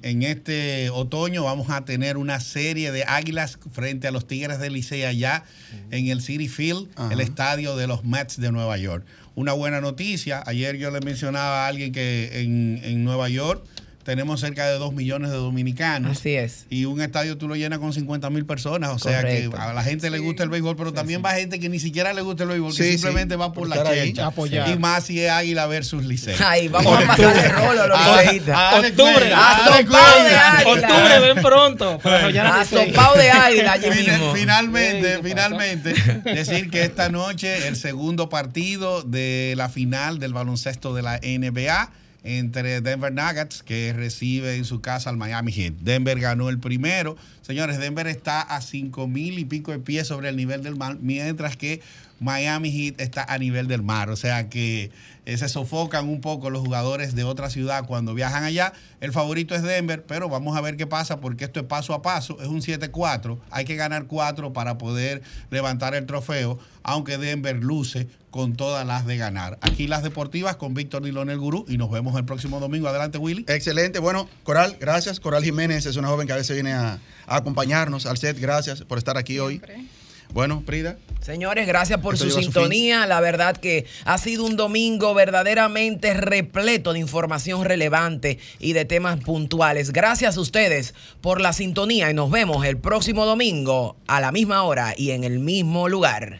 en, este otoño vamos a tener una serie de águilas frente a los Tigres de Licea allá en el City Field, el estadio de los Mets de Nueva York. Una buena noticia, ayer yo le mencionaba a alguien que en, en Nueva York tenemos cerca de 2 millones de dominicanos. Así es. Y un estadio tú lo llenas con 50 mil personas. O sea que a la gente le gusta el béisbol, pero también va gente que ni siquiera le gusta el béisbol, que simplemente va por la chelcha. Y más si es Águila versus Licey. Ahí vamos a pasar de rolo los Octubre. Asopado de Águila. Octubre, ven pronto. Asopado de Águila allí mismo. Finalmente, finalmente, decir que esta noche el segundo partido de la final del baloncesto de la NBA entre Denver Nuggets, que recibe en su casa al Miami Heat. Denver ganó el primero. Señores, Denver está a cinco mil y pico de pies sobre el nivel del mar, mientras que Miami Heat está a nivel del mar. O sea que eh, se sofocan un poco los jugadores de otra ciudad cuando viajan allá. El favorito es Denver, pero vamos a ver qué pasa porque esto es paso a paso. Es un 7-4. Hay que ganar 4 para poder levantar el trofeo, aunque Denver luce con todas las de ganar. Aquí las deportivas con Víctor Dilón el Gurú y nos vemos el próximo domingo. Adelante, Willy. Excelente. Bueno, Coral, gracias. Coral Jiménez es una joven que a veces viene a, acompañarnos al set. Gracias por estar aquí hoy. Bueno, Prida. Señores, gracias por su sintonía. La verdad que ha sido un domingo verdaderamente repleto de información relevante y de temas puntuales. Gracias a ustedes por la sintonía y nos vemos el próximo domingo a la misma hora y en el mismo lugar.